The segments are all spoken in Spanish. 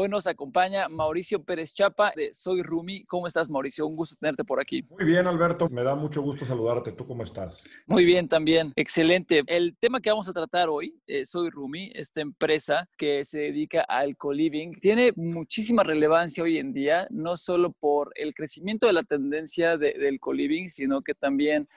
Hoy nos acompaña Mauricio Pérez Chapa de Soy Rumi. ¿Cómo estás, Mauricio? Un gusto tenerte por aquí. Muy bien, Alberto. Me da mucho gusto saludarte. ¿Tú cómo estás? Muy bien, también. Excelente. El tema que vamos a tratar hoy, eh, Soy Rumi, esta empresa que se dedica al co-living, tiene muchísima relevancia hoy en día, no solo por el crecimiento de la tendencia del co-living, sino que también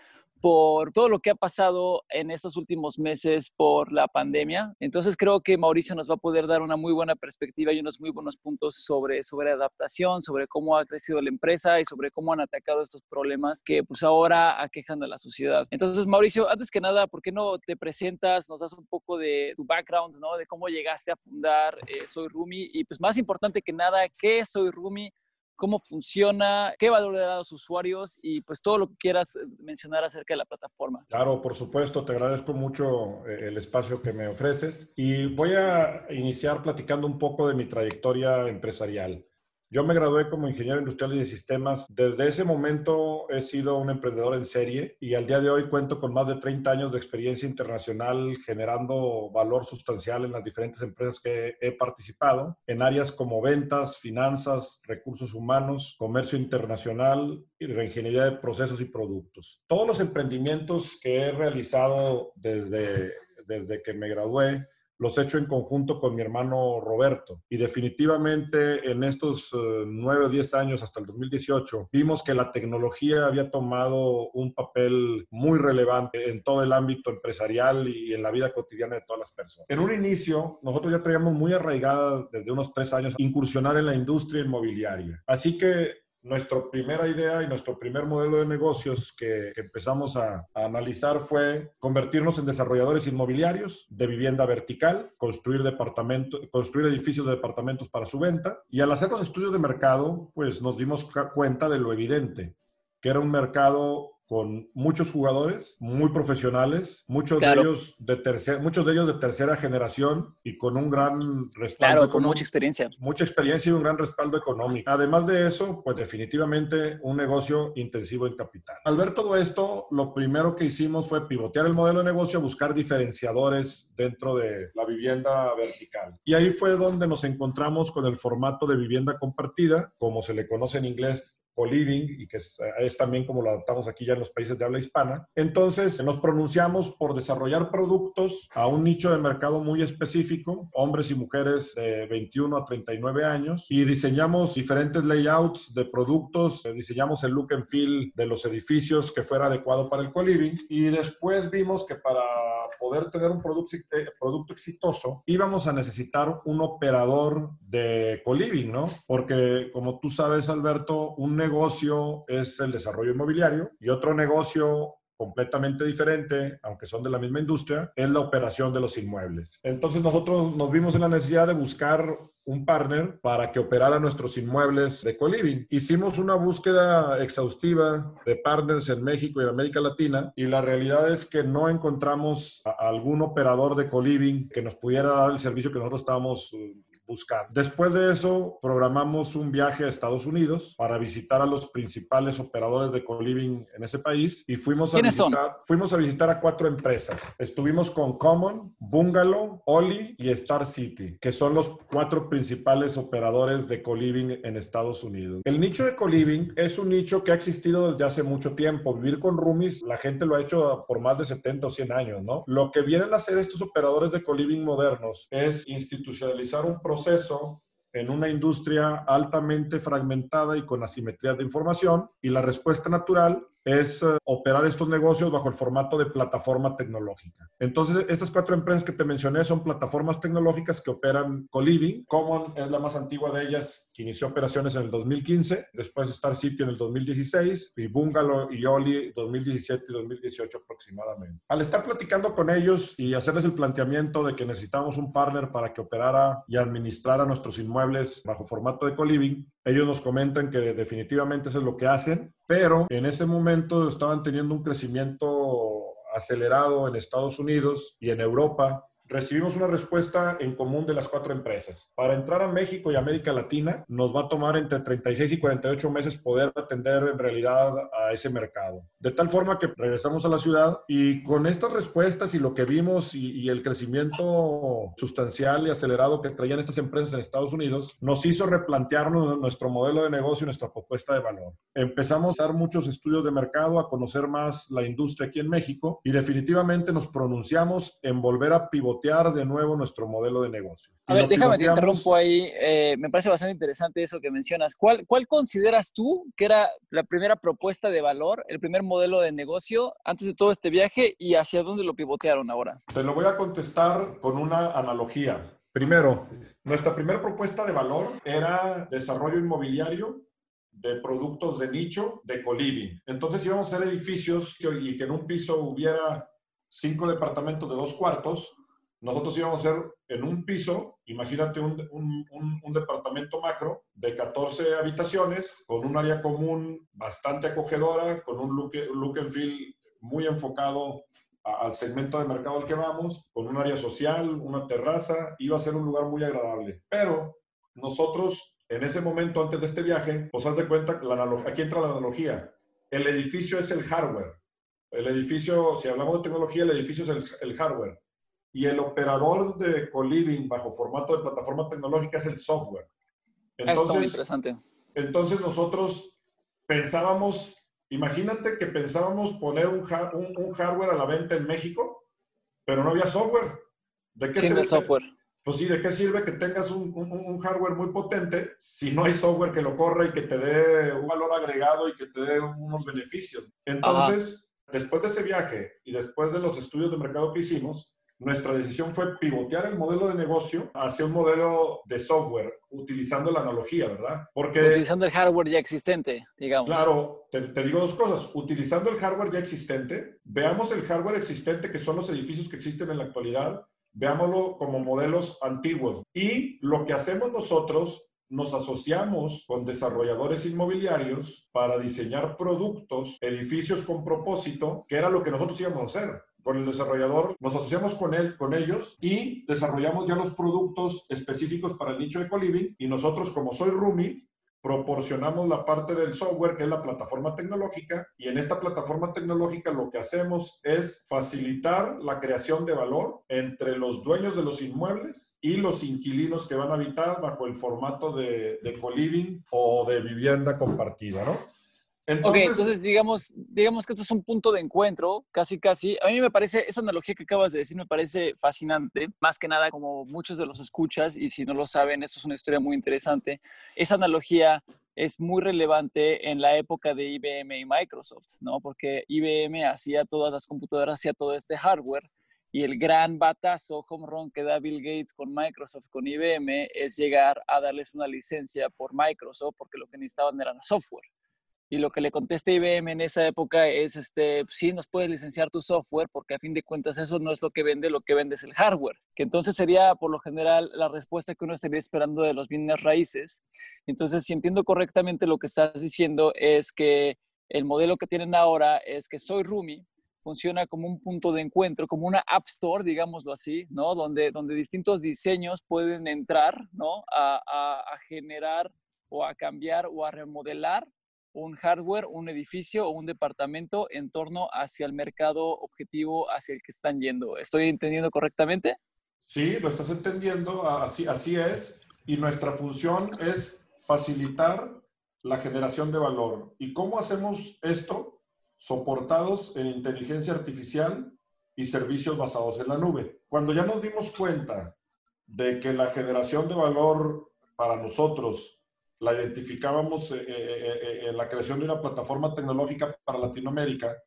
por todo lo que ha pasado en estos últimos meses por la pandemia. Entonces creo que Mauricio nos va a poder dar una muy buena perspectiva y unos muy buenos puntos sobre, sobre adaptación, sobre cómo ha crecido la empresa y sobre cómo han atacado estos problemas que pues ahora aquejan a la sociedad. Entonces Mauricio, antes que nada, ¿por qué no te presentas, nos das un poco de tu background, ¿no? de cómo llegaste a fundar eh, Soy Rumi y pues más importante que nada, ¿qué es Soy Rumi? Cómo funciona, qué valor le da a los usuarios y pues todo lo que quieras eh, mencionar acerca de la plataforma. Claro, por supuesto, te agradezco mucho eh, el espacio que me ofreces y voy a iniciar platicando un poco de mi trayectoria empresarial. Yo me gradué como ingeniero industrial y de sistemas. Desde ese momento he sido un emprendedor en serie y al día de hoy cuento con más de 30 años de experiencia internacional generando valor sustancial en las diferentes empresas que he participado en áreas como ventas, finanzas, recursos humanos, comercio internacional y reingeniería de procesos y productos. Todos los emprendimientos que he realizado desde, desde que me gradué los he hecho en conjunto con mi hermano Roberto. Y definitivamente en estos eh, nueve o diez años hasta el 2018 vimos que la tecnología había tomado un papel muy relevante en todo el ámbito empresarial y en la vida cotidiana de todas las personas. En un inicio, nosotros ya traíamos muy arraigada desde unos tres años incursionar en la industria inmobiliaria. Así que nuestra primera idea y nuestro primer modelo de negocios que, empezamos a, analizar fue convertirnos en desarrolladores inmobiliarios de vivienda vertical, construir, departamentos, construir edificios de departamentos para su venta. Y al hacer los estudios de mercado, pues nos dimos cuenta de lo evidente, que era un mercado con muchos jugadores muy profesionales, muchos de ellos de tercer, muchos de ellos de tercera generación y con un gran respaldo. Claro, con mucha experiencia. Mucha experiencia y un gran respaldo económico. Además de eso, pues definitivamente un negocio intensivo en capital. Al ver todo esto, lo primero que hicimos fue pivotear el modelo de negocio, buscar diferenciadores dentro de la vivienda vertical. Y ahí fue donde nos encontramos con el formato de vivienda compartida, como se le conoce en inglés co-living y que es, también como lo adaptamos aquí ya en los países de habla hispana. Entonces, nos pronunciamos por desarrollar productos a un nicho de mercado muy específico, hombres y mujeres de 21 a 39 años, y diseñamos diferentes layouts de productos, eh, diseñamos el look and feel de los edificios que fuera adecuado para el co-living, y después vimos que para poder tener un producto, eh, producto exitoso, íbamos a necesitar un operador de co-living, ¿no? Porque como tú sabes, Alberto, un negocio es el desarrollo inmobiliario y otro negocio completamente diferente, aunque son de la misma industria, es la operación de los inmuebles. Entonces nosotros nos vimos en la necesidad de buscar un partner para que operara nuestros inmuebles de coliving. Hicimos una búsqueda exhaustiva de partners en México y en América Latina y la realidad es que no encontramos a algún operador de coliving que nos pudiera dar el servicio que nosotros estábamos buscar. Después de eso, programamos un viaje a Estados Unidos para visitar a los principales operadores de co-living en ese país y fuimos a visitar, fuimos a visitar a cuatro empresas. Estuvimos con Common, Bungalow, Oli y Star City, que son los cuatro principales operadores de co-living en Estados Unidos. El nicho de co-living es un nicho que ha existido desde hace mucho tiempo. Vivir con roomies, la gente lo ha hecho por más de 70 o 100 años, ¿no? Lo que vienen a hacer estos operadores de co-living modernos es institucionalizar un proceso en una industria altamente fragmentada y con asimetrías de información y la respuesta natural es eh, operar estos negocios bajo el formato de plataforma tecnológica. Entonces, estas cuatro empresas que te mencioné son plataformas tecnológicas que operan co-living. Common es la más antigua de ellas, que inició operaciones en el 2015, después Star City en el 2016 y Bungalow y Oli 2017 y 2018 aproximadamente. Al estar platicando con ellos y hacerles el planteamiento de que necesitamos un partner para que operara y administrara nuestros inmuebles bajo formato de co-living, ellos nos comentan que definitivamente eso es lo que hacen, pero en ese momento estaban teniendo un crecimiento acelerado en Estados Unidos y en Europa recibimos una respuesta en común de las cuatro empresas. Para entrar a México y América Latina nos va a tomar entre 36 y 48 meses poder atender en realidad a ese mercado. De tal forma que regresamos a la ciudad y con estas respuestas y lo que vimos y, el crecimiento sustancial y acelerado que traían estas empresas en Estados Unidos, nos hizo replantearnos nuestro modelo de negocio y nuestra propuesta de valor. Empezamos a dar muchos estudios de mercado, a conocer más la industria aquí en México y definitivamente nos pronunciamos en volver a pivotear de nuevo nuestro modelo de negocio. A ver, déjame te interrumpo ahí. Eh, me parece bastante interesante eso que mencionas. ¿Cuál, ¿Cuál consideras tú que era la primera propuesta de valor, el primer modelo de negocio antes de todo este viaje y hacia dónde lo pivotearon ahora? Te lo voy a contestar con una analogía. Primero, nuestra primera propuesta de valor era desarrollo inmobiliario de productos de nicho de coliving. Entonces íbamos a hacer edificios y que en un piso hubiera cinco departamentos de dos cuartos. Nosotros íbamos a hacer en un piso, imagínate un, un, un, departamento macro de 14 habitaciones, con un área común bastante acogedora, con un look, look and feel muy enfocado al segmento de mercado al que vamos, con un área social, una terraza, iba a ser un lugar muy agradable. Pero nosotros, en ese momento, antes de este viaje, pues haz de cuenta, la aquí entra la analogía. El edificio es el hardware. El edificio, si hablamos de tecnología, el edificio es el, hardware. Y el operador de co-living bajo formato de plataforma tecnológica es el software. Entonces, muy interesante. Entonces nosotros pensábamos Imagínate que pensábamos poner un, un, hardware a la venta en México, pero no había software. ¿De qué sirve software? Pues sí, ¿de qué sirve que tengas un, un, hardware muy potente si no hay software que lo corra y que te dé un valor agregado y que te dé unos beneficios? Entonces, después de ese viaje y después de los estudios de mercado que hicimos, nuestra decisión fue pivotear el modelo de negocio hacia un modelo de software, utilizando la analogía, ¿verdad? Porque... Utilizando el hardware ya existente, digamos. Claro, te, digo dos cosas. Utilizando el hardware ya existente, veamos el hardware existente, que son los edificios que existen en la actualidad, veámoslo como modelos antiguos. Y lo que hacemos nosotros nos asociamos con desarrolladores inmobiliarios para diseñar productos, edificios con propósito, que era lo que nosotros íbamos a hacer con el desarrollador, nos asociamos con él, con ellos y desarrollamos ya los productos específicos para el nicho de coliving y nosotros como Soy Rumi proporcionamos la parte del software que es la plataforma tecnológica y en esta plataforma tecnológica lo que hacemos es facilitar la creación de valor entre los dueños de los inmuebles y los inquilinos que van a habitar bajo el formato de, de co-living o de vivienda compartida, ¿no? Entonces, ok, entonces digamos, digamos que esto es un punto de encuentro, casi casi. A mí me parece, esa analogía que acabas de decir me parece fascinante, más que nada como muchos de los escuchas, y si no lo saben, esto es una historia muy interesante. Esa analogía es muy relevante en la época de IBM y Microsoft, ¿no? Porque IBM hacía todas las computadoras, hacía todo este hardware, y el gran batazo, home run que da Bill Gates con Microsoft, con IBM, es llegar a darles una licencia por Microsoft, porque lo que necesitaban era software. Y lo que le contesta IBM en esa época es, este, sí, nos puedes licenciar tu software porque a fin de cuentas eso no es lo que vende, lo que vende es el hardware. Que entonces sería por lo general la respuesta que uno estaría esperando de los bienes raíces. Entonces, si entiendo correctamente lo que estás diciendo es que el modelo que tienen ahora es que Soy Rumi funciona como un punto de encuentro, como una App Store, digámoslo así, ¿no? Donde, donde distintos diseños pueden entrar, ¿no? A, a generar o a cambiar o a remodelar un hardware, un edificio o un departamento en torno hacia el mercado objetivo hacia el que están yendo. ¿Estoy entendiendo correctamente? Sí, lo estás entendiendo, así, así es. Y nuestra función es facilitar la generación de valor. ¿Y cómo hacemos esto? Soportados en inteligencia artificial y servicios basados en la nube. Cuando ya nos dimos cuenta de que la generación de valor para nosotros la identificábamos eh, eh, eh, en la creación de una plataforma tecnológica para Latinoamérica,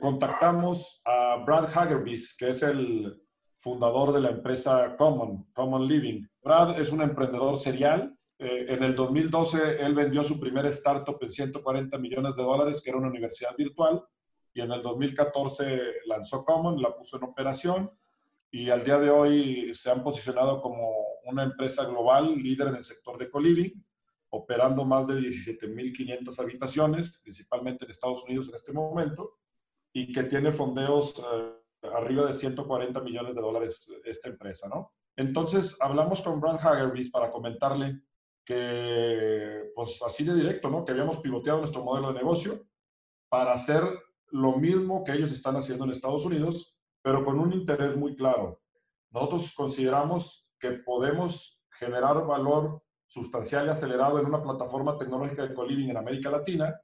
contactamos a Brad Hagerbis, que es el fundador de la empresa Common, Common Living. Brad es un emprendedor serial. en el 2012 él vendió su primer startup en 140 millones de dólares, que era una universidad virtual, y en el 2014 lanzó Common, la puso en operación y al día de hoy se han posicionado como una empresa global líder en el sector de coliving, operando más de 17.500 habitaciones, principalmente en Estados Unidos en este momento, y que tiene fondeos eh, arriba de 140 millones de dólares esta empresa, ¿no? Entonces, hablamos con Brad Hagerby para comentarle que, pues así de directo, ¿no? Que habíamos pivoteado nuestro modelo de negocio para hacer lo mismo que ellos están haciendo en Estados Unidos, pero con un interés muy claro. Nosotros consideramos que podemos generar valor sustancial y acelerado en una plataforma tecnológica de co-living en América Latina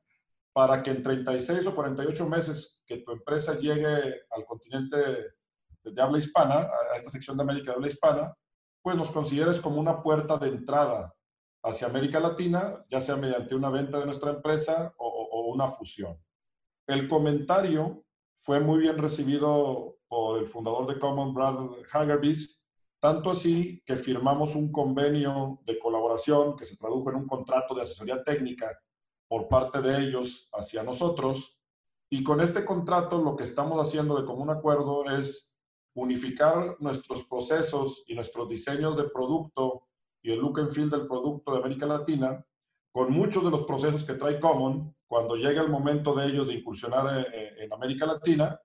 para que en 36 o 48 meses que tu empresa llegue al continente de habla hispana, a esta sección de América de habla hispana, pues nos consideres como una puerta de entrada hacia América Latina, ya sea mediante una venta de nuestra empresa o, una fusión. El comentario fue muy bien recibido por el fundador de Common, Brad Hagerbis, tanto así que firmamos un convenio de colaboración que se tradujo en un contrato de asesoría técnica por parte de ellos hacia nosotros. Y con este contrato lo que estamos haciendo de común acuerdo es unificar nuestros procesos y nuestros diseños de producto y el look and feel del producto de América Latina con muchos de los procesos que trae Common cuando llegue el momento de ellos de incursionar en, América Latina,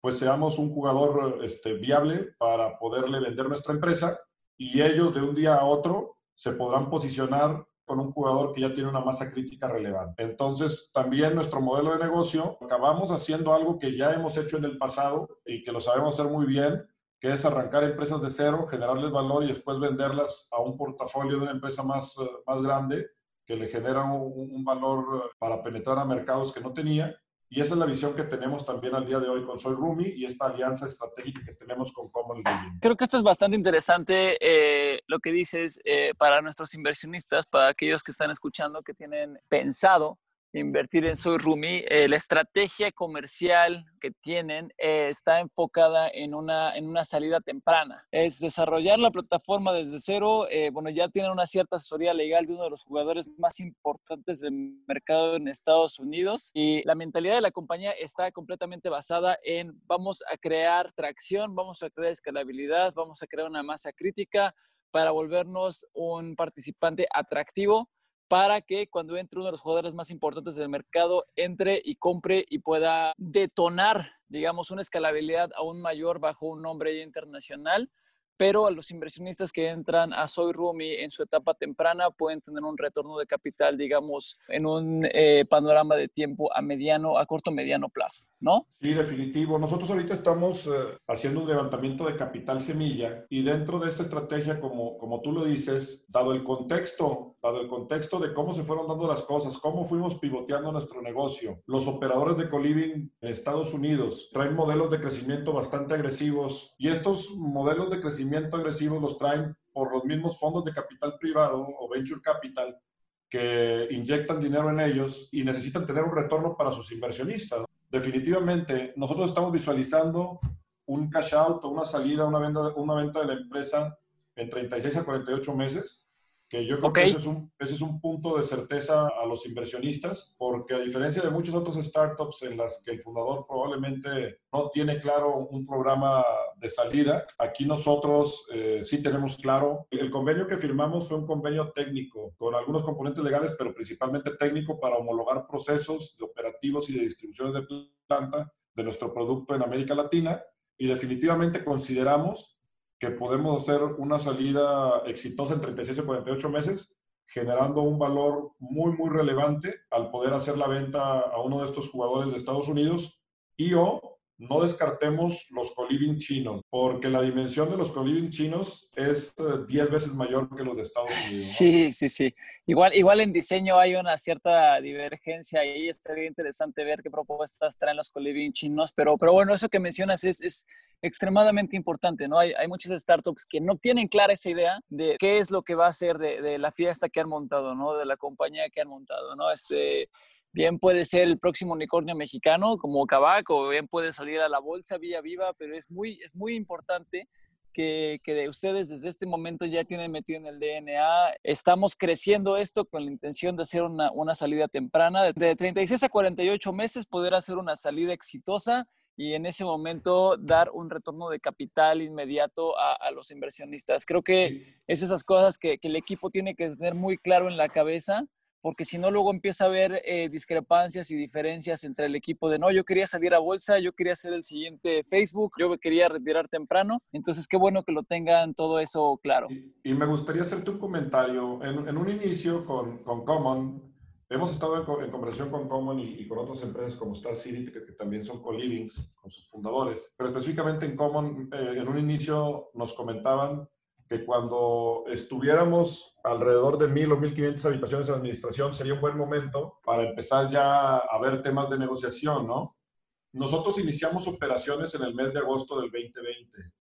pues seamos un jugador este, viable para poderle vender nuestra empresa y ellos de un día a otro se podrán posicionar con un jugador que ya tiene una masa crítica relevante. Entonces, también nuestro modelo de negocio, acabamos haciendo algo que ya hemos hecho en el pasado y que lo sabemos hacer muy bien, que es arrancar empresas de cero, generarles valor y después venderlas a un portafolio de una empresa más, más grande que le genera un, un valor para penetrar a mercados que no tenía y esa es la visión que tenemos también al día de hoy con Soy Rumi y esta alianza estratégica que tenemos con Common Living. Creo que esto es bastante interesante eh, lo que dices eh, para nuestros inversionistas, para aquellos que están escuchando que tienen pensado invertir en Soy Rumi, eh, la estrategia comercial que tienen eh, está enfocada en una, en una salida temprana. Es desarrollar la plataforma desde cero. Eh, bueno, ya tienen una cierta asesoría legal de uno de los jugadores más importantes del mercado en Estados Unidos y la mentalidad de la compañía está completamente basada en vamos a crear tracción, vamos a crear escalabilidad, vamos a crear una masa crítica para volvernos un participante atractivo para que cuando entre uno de los jugadores más importantes del mercado entre y compre y pueda detonar, digamos, una escalabilidad aún mayor bajo un nombre internacional pero a los inversionistas que entran a Soy Rumi en su etapa temprana pueden tener un retorno de capital, digamos, en un eh, panorama de tiempo a mediano, a corto mediano plazo, ¿no? Sí, definitivo. Nosotros ahorita estamos eh, haciendo un levantamiento de capital semilla y dentro de esta estrategia, como, como tú lo dices, dado el contexto, dado el contexto de cómo se fueron dando las cosas, cómo fuimos pivoteando nuestro negocio, los operadores de coliving en Estados Unidos traen modelos de crecimiento bastante agresivos y estos modelos de crecimiento agresivos los traen por los mismos fondos de capital privado o venture capital que inyectan dinero en ellos y necesitan tener un retorno para sus inversionistas. Definitivamente, nosotros estamos visualizando un cash out o una salida, una venta, una venta de la empresa en 36 a 48 meses que yo creo que ese es, un, ese es un punto de certeza a los inversionistas, porque a diferencia de muchas otras startups en las que el fundador probablemente no tiene claro un programa de salida, aquí nosotros eh, sí tenemos claro. El convenio que firmamos fue un convenio técnico, con algunos componentes legales, pero principalmente técnico para homologar procesos de operativos y de distribuciones de planta de nuestro producto en América Latina y definitivamente consideramos que podemos hacer una salida exitosa en 36 o 48 meses, generando un valor muy, muy relevante al poder hacer la venta a uno de estos jugadores de Estados Unidos y o no descartemos los coliving chinos, porque la dimensión de los coliving chinos es 10 eh, veces mayor que los de Estados Unidos. Sí, sí, sí. Igual, igual en diseño hay una cierta divergencia y estaría interesante ver qué propuestas traen los coliving chinos, pero, pero bueno, eso que mencionas es, es extremadamente importante, ¿no? Hay, hay, muchas startups que no tienen clara esa idea de qué es lo que va a ser de, la fiesta que han montado, ¿no? De la compañía que han montado, ¿no? Este, bien puede ser el próximo unicornio mexicano como Cabac o bien puede salir a la bolsa vía viva, pero es muy, es muy importante que, que de ustedes desde este momento ya tienen metido en el DNA. Estamos creciendo esto con la intención de hacer una, una salida temprana, de 36 a 48 meses poder hacer una salida exitosa y en ese momento dar un retorno de capital inmediato a, a los inversionistas. Creo que es esas cosas que, que, el equipo tiene que tener muy claro en la cabeza porque si no luego empieza a haber eh, discrepancias y diferencias entre el equipo de no, yo quería salir a bolsa, yo quería ser el siguiente Facebook, yo me quería retirar temprano, entonces qué bueno que lo tengan todo eso claro. Y, me gustaría hacerte un comentario. En, un inicio con, con Common, Hemos estado en, conversación con Common y, con otras empresas como Star City, que, también son co-livings con sus fundadores, pero específicamente en Common, eh, en un inicio nos comentaban que cuando estuviéramos alrededor de mil o 1.500 habitaciones en administración sería un buen momento para empezar ya a ver temas de negociación, ¿no? Nosotros iniciamos operaciones en el mes de agosto del 2020.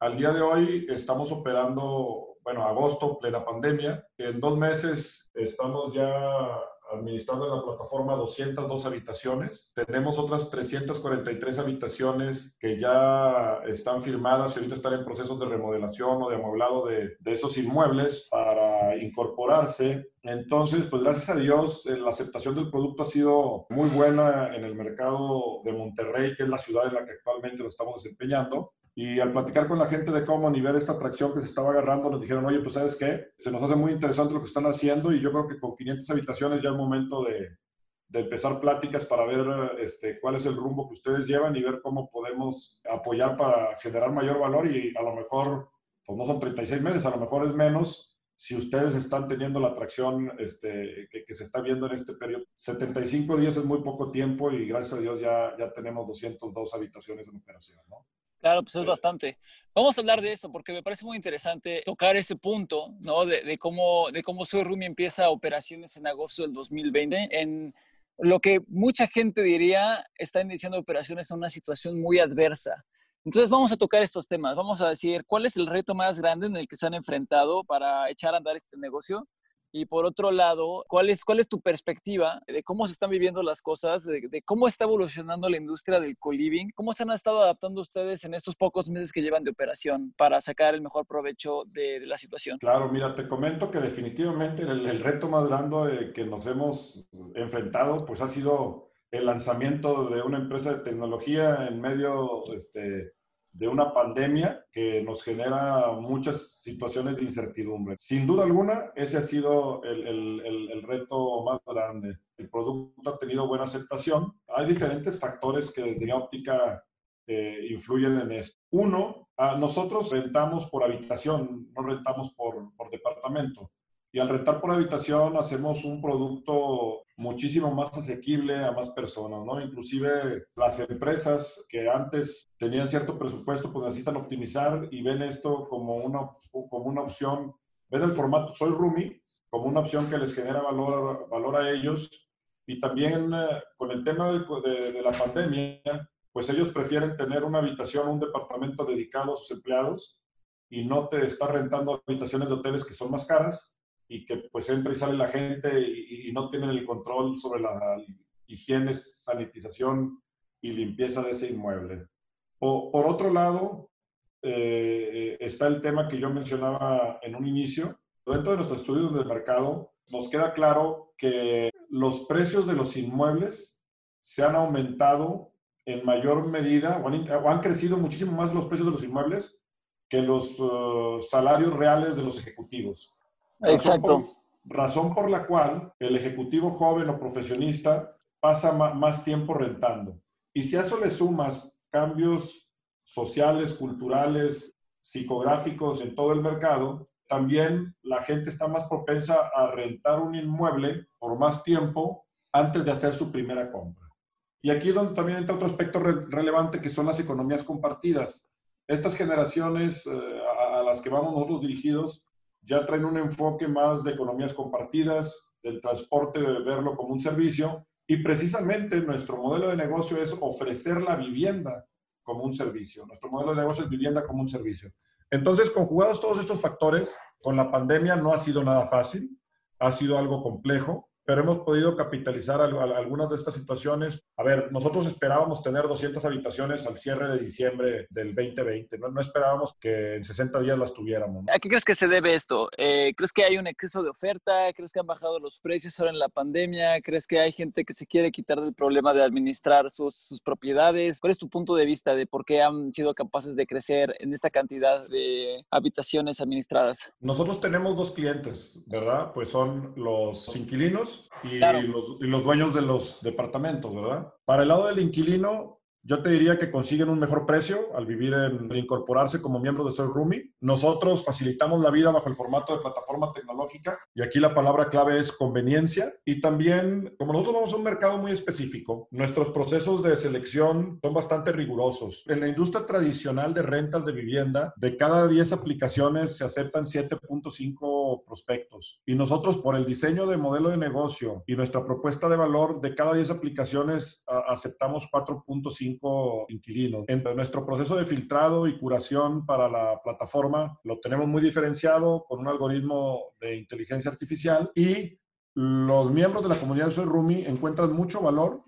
Al día de hoy estamos operando, bueno, agosto, plena pandemia. En dos meses estamos ya administrando en la plataforma 202 habitaciones. Tenemos otras 343 habitaciones que ya están firmadas y ahorita están en procesos de remodelación o de amueblado de, de esos inmuebles para incorporarse. Entonces, pues gracias a Dios, eh, la aceptación del producto ha sido muy buena en el mercado de Monterrey, que es la ciudad en la que actualmente lo estamos desempeñando. Y al platicar con la gente de Common y ver esta atracción que se estaba agarrando, nos dijeron, oye, pues sabes qué, se nos hace muy interesante lo que están haciendo y yo creo que con 500 habitaciones ya es momento de, de empezar pláticas para ver este, cuál es el rumbo que ustedes llevan y ver cómo podemos apoyar para generar mayor valor y a lo mejor, pues no son 36 meses, a lo mejor es menos si ustedes están teniendo la atracción este, que, que, se está viendo en este periodo. 75 días es muy poco tiempo y gracias a Dios ya, ya tenemos 202 habitaciones en operación, ¿no? Claro, pues es bastante. Vamos a hablar de eso porque me parece muy interesante tocar ese punto, ¿no? De, cómo, de cómo Soy Rumi empieza operaciones en agosto del 2020 en lo que mucha gente diría está iniciando operaciones en una situación muy adversa. Entonces vamos a tocar estos temas. Vamos a decir cuál es el reto más grande en el que se han enfrentado para echar a andar este negocio y por otro lado, ¿cuál es, cuál es tu perspectiva de cómo se están viviendo las cosas, de, cómo está evolucionando la industria del co-living? ¿Cómo se han estado adaptando ustedes en estos pocos meses que llevan de operación para sacar el mejor provecho de, la situación? Claro, mira, te comento que definitivamente el, el reto más grande que nos hemos enfrentado pues ha sido el lanzamiento de una empresa de tecnología en medio este, de una pandemia que nos genera muchas situaciones de incertidumbre. Sin duda alguna, ese ha sido el, el, el, reto más grande. El producto ha tenido buena aceptación. Hay diferentes factores que desde mi óptica eh, influyen en esto. Uno, nosotros rentamos por habitación, no rentamos por, por departamento. Y al rentar por habitación hacemos un producto muchísimo más asequible a más personas, ¿no? Inclusive las empresas que antes tenían cierto presupuesto, pues necesitan optimizar y ven esto como una, como una opción, ven el formato Soy Rumi como una opción que les genera valor, valor a ellos. Y también eh, con el tema de, de, la pandemia, pues ellos prefieren tener una habitación, un departamento dedicado a sus empleados y no te está rentando habitaciones de hoteles que son más caras y que pues entra y sale la gente y, no tienen el control sobre la higiene, sanitización y limpieza de ese inmueble. por otro lado, eh, está el tema que yo mencionaba en un inicio. Dentro de nuestro estudio del mercado, nos queda claro que los precios de los inmuebles se han aumentado en mayor medida o han, crecido muchísimo más los precios de los inmuebles que los uh, salarios reales de los ejecutivos. Exacto. Razón por, la cual el ejecutivo joven o profesionista pasa más tiempo rentando. Y si a eso le sumas cambios sociales, culturales, psicográficos en todo el mercado, también la gente está más propensa a rentar un inmueble por más tiempo antes de hacer su primera compra. Y aquí donde también entra otro aspecto relevante que son las economías compartidas. Estas generaciones eh, a, las que vamos nosotros dirigidos ya traen un enfoque más de economías compartidas, del transporte, de verlo como un servicio. Y precisamente nuestro modelo de negocio es ofrecer la vivienda como un servicio. Nuestro modelo de negocio es vivienda como un servicio. Entonces, conjugados todos estos factores, con la pandemia no ha sido nada fácil, ha sido algo complejo pero hemos podido capitalizar algunas de estas situaciones. A ver, nosotros esperábamos tener 200 habitaciones al cierre de diciembre del 2020, no, no esperábamos que en 60 días las tuviéramos. ¿A qué crees que se debe esto? Eh, ¿Crees que hay un exceso de oferta? ¿Crees que han bajado los precios ahora en la pandemia? ¿Crees que hay gente que se quiere quitar del problema de administrar sus, sus propiedades? ¿Cuál es tu punto de vista de por qué han sido capaces de crecer en esta cantidad de habitaciones administradas? Nosotros tenemos dos clientes, ¿verdad? Pues son los inquilinos inquilinos y, los, y los dueños de los departamentos, ¿verdad? Para el lado del inquilino, yo te diría que consiguen un mejor precio al vivir en incorporarse como miembro de Soy. Nosotros facilitamos la vida bajo el formato de plataforma tecnológica y aquí la palabra clave es conveniencia. Y también, como nosotros vamos a un mercado muy específico, nuestros procesos de selección son bastante rigurosos. En la industria tradicional de rentas de vivienda, de cada 10 aplicaciones se aceptan 7.5 prospectos. Y nosotros, por el diseño de modelo de negocio y nuestra propuesta de valor, de cada 10 aplicaciones aceptamos 4.5 inquilinos. En nuestro proceso de filtrado y curación para la plataforma lo tenemos muy diferenciado con un algoritmo de inteligencia artificial y los miembros de la comunidad de Soy Rumi encuentran mucho valor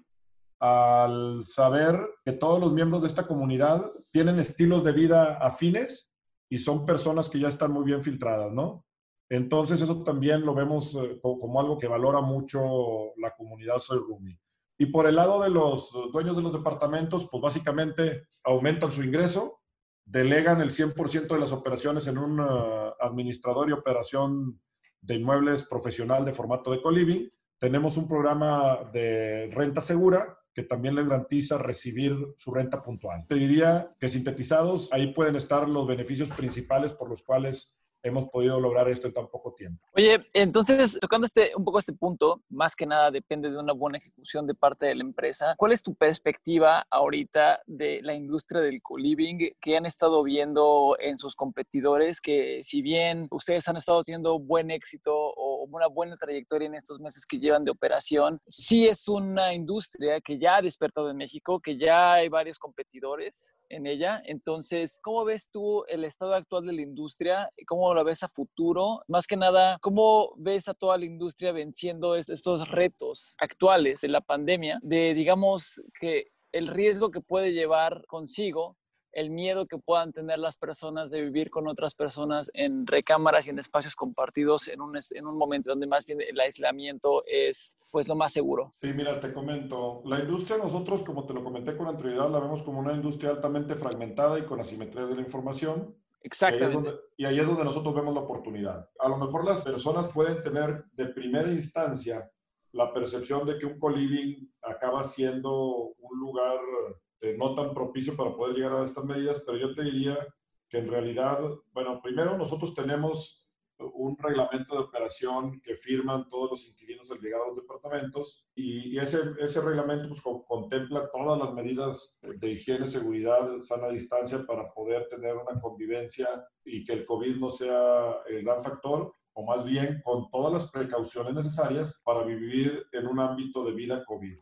al saber que todos los miembros de esta comunidad tienen estilos de vida afines y son personas que ya están muy bien filtradas, ¿no? Entonces eso también lo vemos eh, como algo que valora mucho la comunidad Soy Rumi. Y por el lado de los dueños de los departamentos, pues básicamente aumentan su ingreso, delegan el 100% de las operaciones en un uh, administrador y operación de inmuebles profesional de formato de co-living. Tenemos un programa de renta segura que también les garantiza recibir su renta puntual. Te diría que sintetizados, ahí pueden estar los beneficios principales por los cuales hemos podido lograr esto en tan poco tiempo. Oye, entonces, tocando este, un poco este punto, más que nada depende de una buena ejecución de parte de la empresa. ¿Cuál es tu perspectiva ahorita de la industria del co-living que han estado viendo en sus competidores? Que si bien ustedes han estado teniendo buen éxito una buena trayectoria en estos meses que llevan de operación, sí es una industria que ya ha despertado en México, que ya hay varios competidores en ella. Entonces, ¿cómo ves tú el estado actual de la industria? ¿Cómo la ves a futuro? Más que nada, ¿cómo ves a toda la industria venciendo estos retos actuales de la pandemia? De, digamos, que el riesgo que puede llevar consigo el miedo que puedan tener las personas de vivir con otras personas en recámaras y en espacios compartidos en un, en un momento donde más bien el aislamiento es pues lo más seguro. Sí, mira, te comento, la industria nosotros, como te lo comenté con anterioridad, la vemos como una industria altamente fragmentada y con asimetría de la información. Exactamente. Y ahí, es donde, nosotros vemos la oportunidad. A lo mejor las personas pueden tener de primera instancia la percepción de que un co-living acaba siendo un lugar eh, no tan propicio para poder llegar a estas medidas, pero yo te diría que en realidad, bueno, primero nosotros tenemos un reglamento de operación que firman todos los inquilinos al llegar a los departamentos y, ese, ese reglamento pues, contempla todas las medidas de higiene, seguridad, sana distancia para poder tener una convivencia y que el COVID no sea el gran factor o más bien con todas las precauciones necesarias para vivir en un ámbito de vida COVID.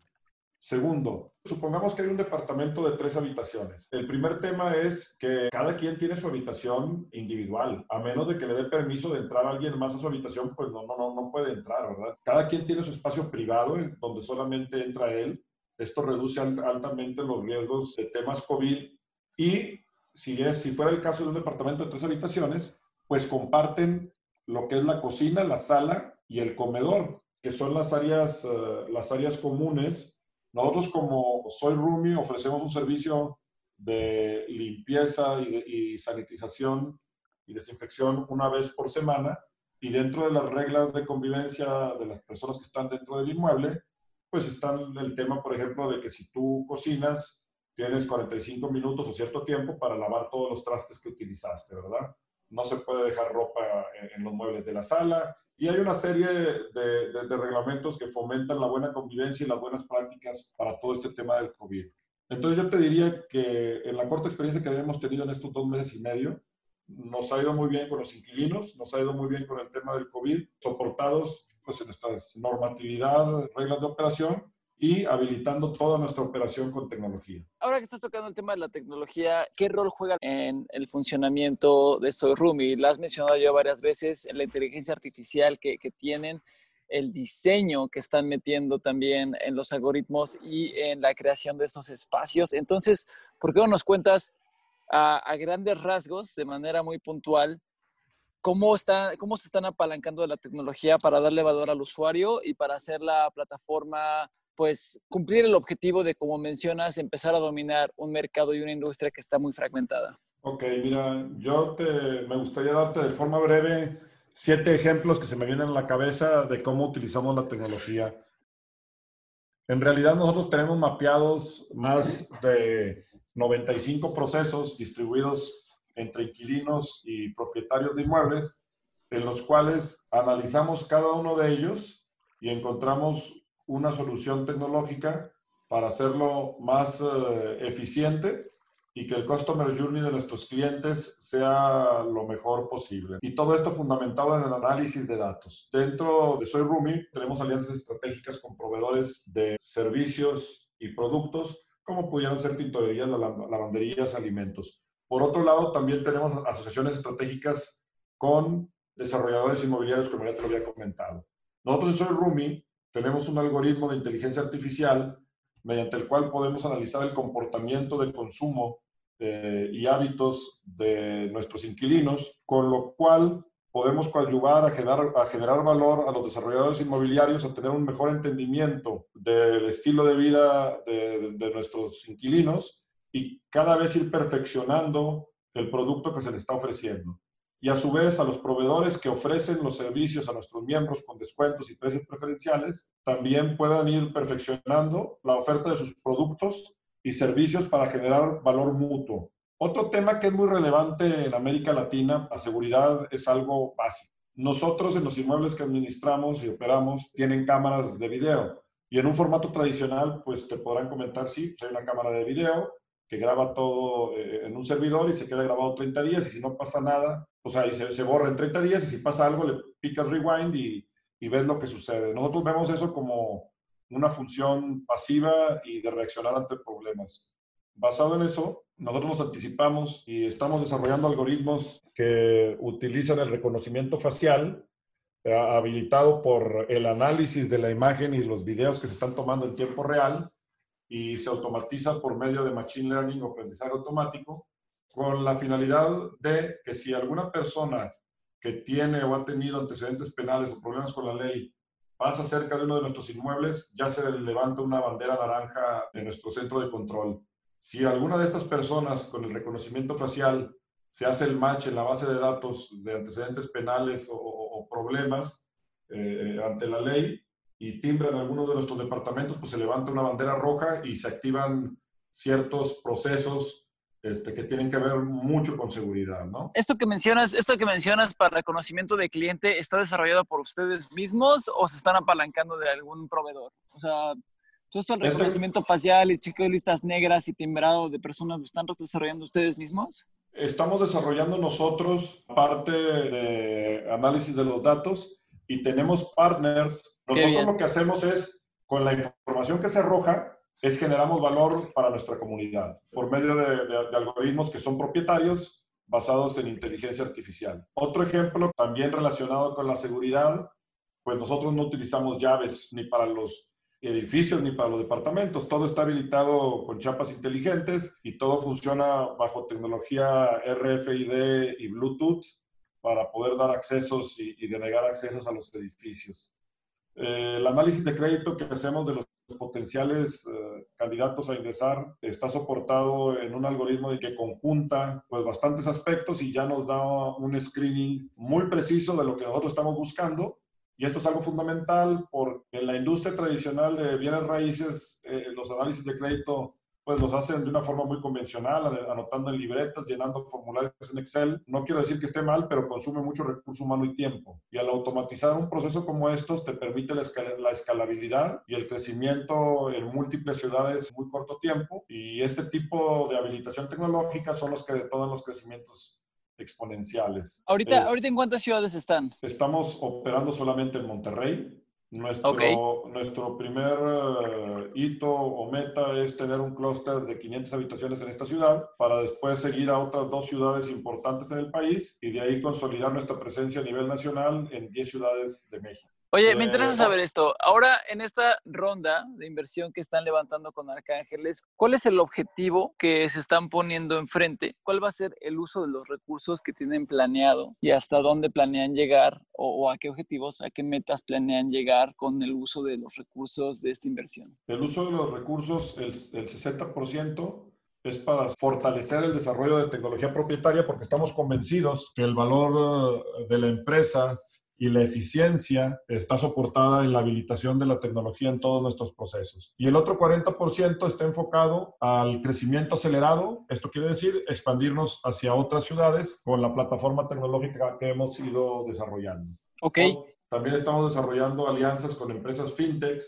Segundo, supongamos que hay un departamento de tres habitaciones. El primer tema es que cada quien tiene su habitación individual. A menos de que le dé permiso de entrar alguien más a su habitación, pues no, no, no, no puede entrar, ¿verdad? Cada quien tiene su espacio privado donde solamente entra él. Esto reduce altamente los riesgos de temas COVID. Y si, es, si fuera el caso de un departamento de tres habitaciones, pues comparten lo que es la cocina, la sala y el comedor, que son las áreas, uh, las áreas comunes nosotros como Soy Rumi ofrecemos un servicio de limpieza y, sanitización y desinfección una vez por semana y dentro de las reglas de convivencia de las personas que están dentro del inmueble, pues está el tema, por ejemplo, de que si tú cocinas, tienes 45 minutos o cierto tiempo para lavar todos los trastes que utilizaste, ¿verdad? No se puede dejar ropa en los muebles de la sala, y hay una serie de, reglamentos que fomentan la buena convivencia y las buenas prácticas para todo este tema del COVID. Entonces yo te diría que en la corta experiencia que habíamos tenido en estos dos meses y medio, nos ha ido muy bien con los inquilinos, nos ha ido muy bien con el tema del COVID, soportados pues, en nuestra normatividad, reglas de operación y habilitando toda nuestra operación con tecnología. Ahora que estás tocando el tema de la tecnología, ¿qué rol juega en el funcionamiento de Soy La has mencionado ya varias veces, la inteligencia artificial que, que tienen, el diseño que están metiendo también en los algoritmos y en la creación de esos espacios. Entonces, ¿por qué no nos cuentas a grandes rasgos, de manera muy puntual, cómo, está, cómo se están apalancando de la tecnología para darle valor al usuario y para hacer la plataforma pues cumplir el objetivo de, como mencionas, empezar a dominar un mercado y una industria que está muy fragmentada? Ok, mira, yo te, me gustaría darte de forma breve siete ejemplos que se me vienen a la cabeza de cómo utilizamos la tecnología. En realidad nosotros tenemos mapeados más de 95 procesos distribuidos entre inquilinos y propietarios de inmuebles, en los cuales analizamos cada uno de ellos y encontramos una solución tecnológica para hacerlo más eh, eficiente y que el customer journey de nuestros clientes sea lo mejor posible. Y todo esto fundamentado en el análisis de datos. Dentro de Soy Rumi tenemos alianzas estratégicas con proveedores de servicios y productos como pudieran ser tintorerías, lavanderías, alimentos. Por otro lado, también tenemos asociaciones estratégicas con desarrolladores inmobiliarios, como ya te lo había comentado. Nosotros en Soy Rumi tenemos un algoritmo de inteligencia artificial mediante el cual podemos analizar el comportamiento de consumo eh, y hábitos de nuestros inquilinos, con lo cual podemos coadyuvar a generar, a generar valor a los desarrolladores inmobiliarios, a tener un mejor entendimiento del estilo de vida de, de nuestros inquilinos y cada vez ir perfeccionando el producto que se les está ofreciendo y a su vez a los proveedores que ofrecen los servicios a nuestros miembros con descuentos y precios preferenciales también puedan ir perfeccionando la oferta de sus productos y servicios para generar valor mutuo. Otro tema que es muy relevante en América Latina, la seguridad es algo básico. Nosotros en los inmuebles que administramos y operamos tienen cámaras de video y en un formato tradicional pues te podrán comentar, sí, pues, hay una cámara de video, que graba todo eh, en un servidor y se queda grabado 30 días y si no pasa nada, o sea, y se, borra en 30 días y si pasa algo le picas rewind y, y ves lo que sucede. Nosotros vemos eso como una función pasiva y de reaccionar ante problemas. Basado en eso, nosotros nos anticipamos y estamos desarrollando algoritmos que utilizan el reconocimiento facial eh, habilitado por el análisis de la imagen y los videos que se están tomando en tiempo real y se automatiza por medio de Machine Learning o aprendizaje automático con la finalidad de que si alguna persona que tiene o ha tenido antecedentes penales o problemas con la ley pasa cerca de uno de nuestros inmuebles, ya se levanta una bandera naranja en nuestro centro de control. Si alguna de estas personas con el reconocimiento facial se hace el match en la base de datos de antecedentes penales o, problemas eh, ante la ley, y timbran algunos de nuestros departamentos, pues se levanta una bandera roja y se activan ciertos procesos este, que tienen que ver mucho con seguridad, ¿no? Esto que mencionas, esto que mencionas para reconocimiento de cliente, ¿está desarrollado por ustedes mismos o se están apalancando de algún proveedor? O sea, todo esto el este reconocimiento facial y chequeo de listas negras y timbrado de personas, ¿lo están desarrollando ustedes mismos? Estamos desarrollando nosotros parte de análisis de los datos y tenemos partners. Nosotros lo que hacemos es, con la información que se arroja, es generamos valor para nuestra comunidad por medio de, de, algoritmos que son propietarios basados en inteligencia artificial. Otro ejemplo también relacionado con la seguridad, pues nosotros no utilizamos llaves ni para los edificios ni para los departamentos. Todo está habilitado con chapas inteligentes y todo funciona bajo tecnología RFID y Bluetooth para poder dar accesos y, denegar accesos a los edificios. Eh, el análisis de crédito que hacemos de los potenciales eh, candidatos a ingresar está soportado en un algoritmo de que conjunta pues bastantes aspectos y ya nos da un screening muy preciso de lo que nosotros estamos buscando. Y esto es algo fundamental porque en la industria tradicional de bienes raíces eh, los análisis de crédito pues los hacen de una forma muy convencional, anotando en libretas, llenando formularios en Excel. No quiero decir que esté mal, pero consume mucho recurso humano y tiempo. Y al automatizar un proceso como estos, te permite la, la escalabilidad y el crecimiento en múltiples ciudades en muy corto tiempo. Y este tipo de habilitación tecnológica son los que detonan los crecimientos exponenciales. Ahorita, ¿Ahorita en cuántas ciudades están? Estamos operando solamente en Monterrey, nuestro, nuestro primer eh, hito o meta es tener un clúster de 500 habitaciones en esta ciudad para después seguir a otras dos ciudades importantes en el país y de ahí consolidar nuestra presencia a nivel nacional en 10 ciudades de México. Oye, me interesa saber esto. Ahora, en esta ronda de inversión que están levantando con Arcángeles, ¿cuál es el objetivo que se están poniendo enfrente? ¿Cuál va a ser el uso de los recursos que tienen planeado y hasta dónde planean llegar o, a qué objetivos, a qué metas planean llegar con el uso de los recursos de esta inversión? El uso de los recursos, el, el 60% es para fortalecer el desarrollo de tecnología propietaria porque estamos convencidos que el valor eh, de la empresa y la eficiencia está soportada en la habilitación de la tecnología en todos nuestros procesos. Y el otro 40% está enfocado al crecimiento acelerado. Esto quiere decir expandirnos hacia otras ciudades con la plataforma tecnológica que hemos ido desarrollando. Ok. También estamos desarrollando alianzas con empresas fintech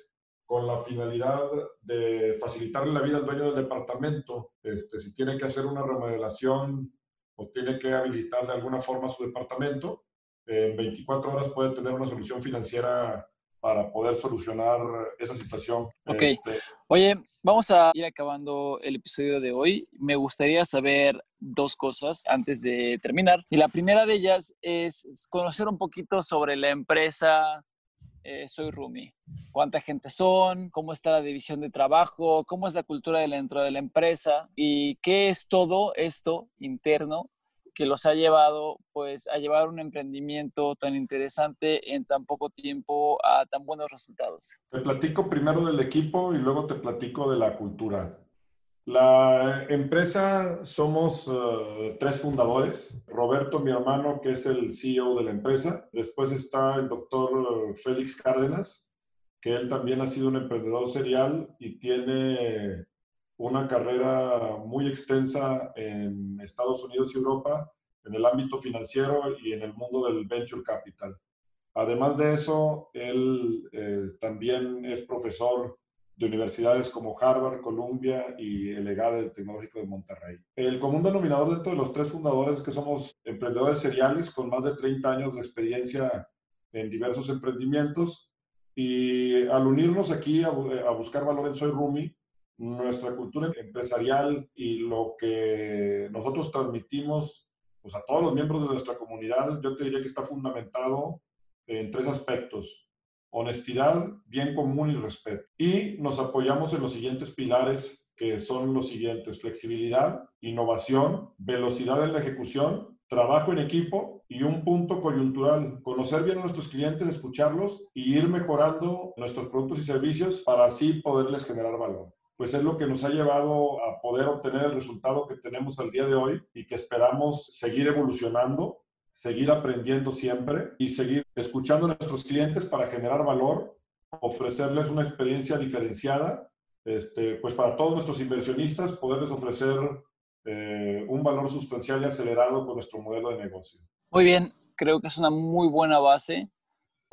con la finalidad de facilitarle la vida al dueño del departamento. Este, si tiene que hacer una remodelación o tiene que habilitar de alguna forma su departamento, en 24 horas puede tener una solución financiera para poder solucionar esa situación. Ok. Este, Oye, vamos a ir acabando el episodio de hoy. Me gustaría saber dos cosas antes de terminar. Y la primera de ellas es conocer un poquito sobre la empresa eh, Soy Rumi. ¿Cuánta gente son? ¿Cómo está la división de trabajo? ¿Cómo es la cultura dentro de la empresa? ¿Y qué es todo esto interno que los ha llevado pues a llevar un emprendimiento tan interesante en tan poco tiempo a tan buenos resultados? Te platico primero del equipo y luego te platico de la cultura. La empresa somos eh, tres fundadores. Roberto, mi hermano, que es el CEO de la empresa. Después está el doctor Félix Cárdenas, que él también ha sido un emprendedor serial y tiene una carrera muy extensa en Estados Unidos y Europa en el ámbito financiero y en el mundo del venture capital. Además de eso, él eh, también es profesor de universidades como Harvard, Columbia y el EGADE Tecnológico de Monterrey. El común denominador dentro de los tres fundadores es que somos emprendedores seriales con más de 30 años de experiencia en diversos emprendimientos y al unirnos aquí a, a buscar valor en Soy Rumi, nuestra cultura empresarial y lo que nosotros transmitimos pues, a todos los miembros de nuestra comunidad, yo te diría que está fundamentado en tres aspectos. Honestidad, bien común y respeto. Y nos apoyamos en los siguientes pilares que son los siguientes, flexibilidad, innovación, velocidad en la ejecución, trabajo en equipo y un punto coyuntural, conocer bien a nuestros clientes, escucharlos y ir mejorando nuestros productos y servicios para así poderles generar valor pues es lo que nos ha llevado a poder obtener el resultado que tenemos al día de hoy y que esperamos seguir evolucionando, seguir aprendiendo siempre y seguir escuchando a nuestros clientes para generar valor, ofrecerles una experiencia diferenciada, este, pues para todos nuestros inversionistas poderles ofrecer eh, un valor sustancial y acelerado con nuestro modelo de negocio. Muy bien, creo que es una muy buena base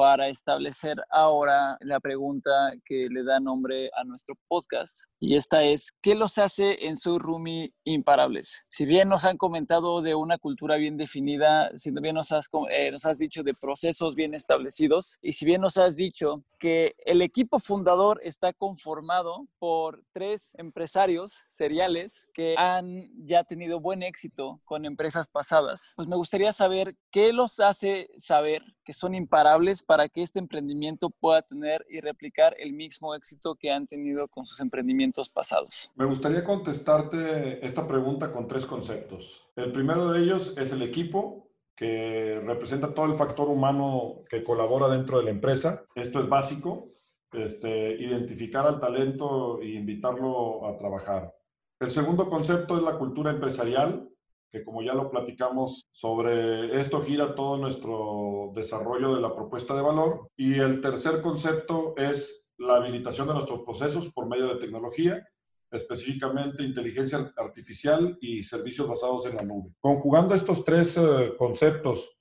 para establecer ahora la pregunta que le da nombre a nuestro podcast. Y esta es, ¿qué los hace en Soy Rumi imparables? Si bien nos han comentado de una cultura bien definida, si bien nos has, eh, nos has dicho de procesos bien establecidos, y si bien nos has dicho que el equipo fundador está conformado por tres empresarios seriales que han ya tenido buen éxito con empresas pasadas, pues me gustaría saber qué los hace saber que son imparables para que este emprendimiento pueda tener y replicar el mismo éxito que han tenido con sus emprendimientos pasados? Me gustaría contestarte esta pregunta con tres conceptos. El primero de ellos es el equipo, que representa todo el factor humano que colabora dentro de la empresa. Esto es básico, este, identificar al talento e invitarlo a trabajar. El segundo concepto es la cultura empresarial, que como ya lo platicamos, sobre esto gira todo nuestro desarrollo de la propuesta de valor. Y el tercer concepto es la habilitación de nuestros procesos por medio de tecnología, específicamente inteligencia artificial y servicios basados en la nube. Conjugando estos tres eh, conceptos,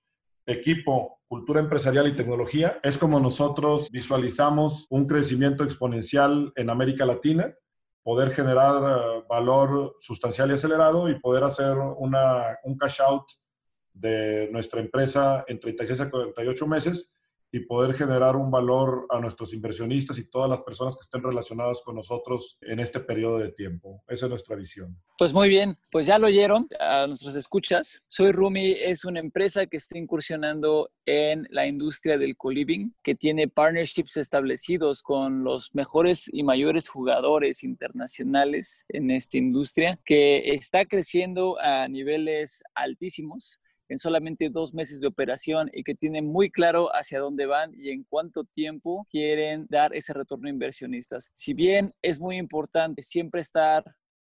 equipo, cultura empresarial y tecnología, es como nosotros visualizamos un crecimiento exponencial en América Latina poder generar eh, valor sustancial y acelerado y poder hacer una, un cash out de nuestra empresa en 36 a 48 meses y poder generar un valor a nuestros inversionistas y todas las personas que estén relacionadas con nosotros en este periodo de tiempo. Esa es nuestra visión. Pues muy bien, pues ya lo oyeron a nuestros escuchas. Soy Rumi, es una empresa que está incursionando en la industria del co-living, que tiene partnerships establecidos con los mejores y mayores jugadores internacionales en esta industria, que está creciendo a niveles altísimos en solamente dos meses de operación y que tienen muy claro hacia dónde van y en cuánto tiempo quieren dar ese retorno a inversionistas. Si bien es muy importante siempre estar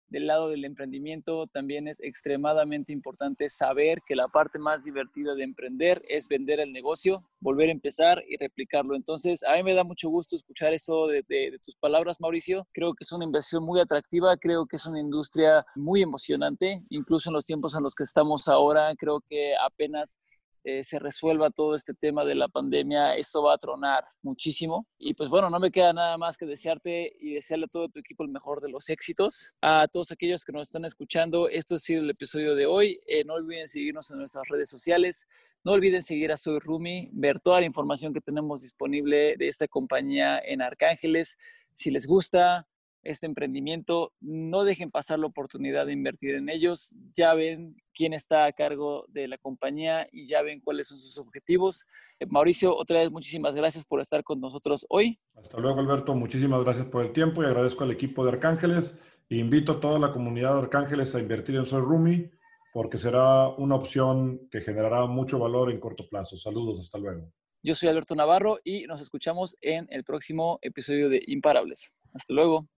del lado del emprendimiento también es extremadamente importante saber que la parte más divertida de emprender es vender el negocio, volver a empezar y replicarlo. Entonces, a mí me da mucho gusto escuchar eso de, tus palabras, Mauricio. Creo que es una inversión muy atractiva, creo que es una industria muy emocionante, incluso en los tiempos en los que estamos ahora, creo que apenas eh, se resuelva todo este tema de la pandemia, esto va a tronar muchísimo. Y pues bueno, no me queda nada más que desearte y desearle a todo tu equipo el mejor de los éxitos. A todos aquellos que nos están escuchando, esto ha sido el episodio de hoy. Eh, no olviden seguirnos en nuestras redes sociales. No olviden seguir a Soy Rumi, ver toda la información que tenemos disponible de esta compañía en Arcángeles. Si les gusta, este emprendimiento, no dejen pasar la oportunidad de invertir en ellos. Ya ven quién está a cargo de la compañía y ya ven cuáles son sus objetivos. Eh, Mauricio, otra vez muchísimas gracias por estar con nosotros hoy. Hasta luego, Alberto. Muchísimas gracias por el tiempo y agradezco al equipo de Arcángeles. E invito a toda la comunidad de Arcángeles a invertir en Soy Rumi porque será una opción que generará mucho valor en corto plazo. Saludos, hasta luego. Yo soy Alberto Navarro y nos escuchamos en el próximo episodio de Imparables. Hasta luego.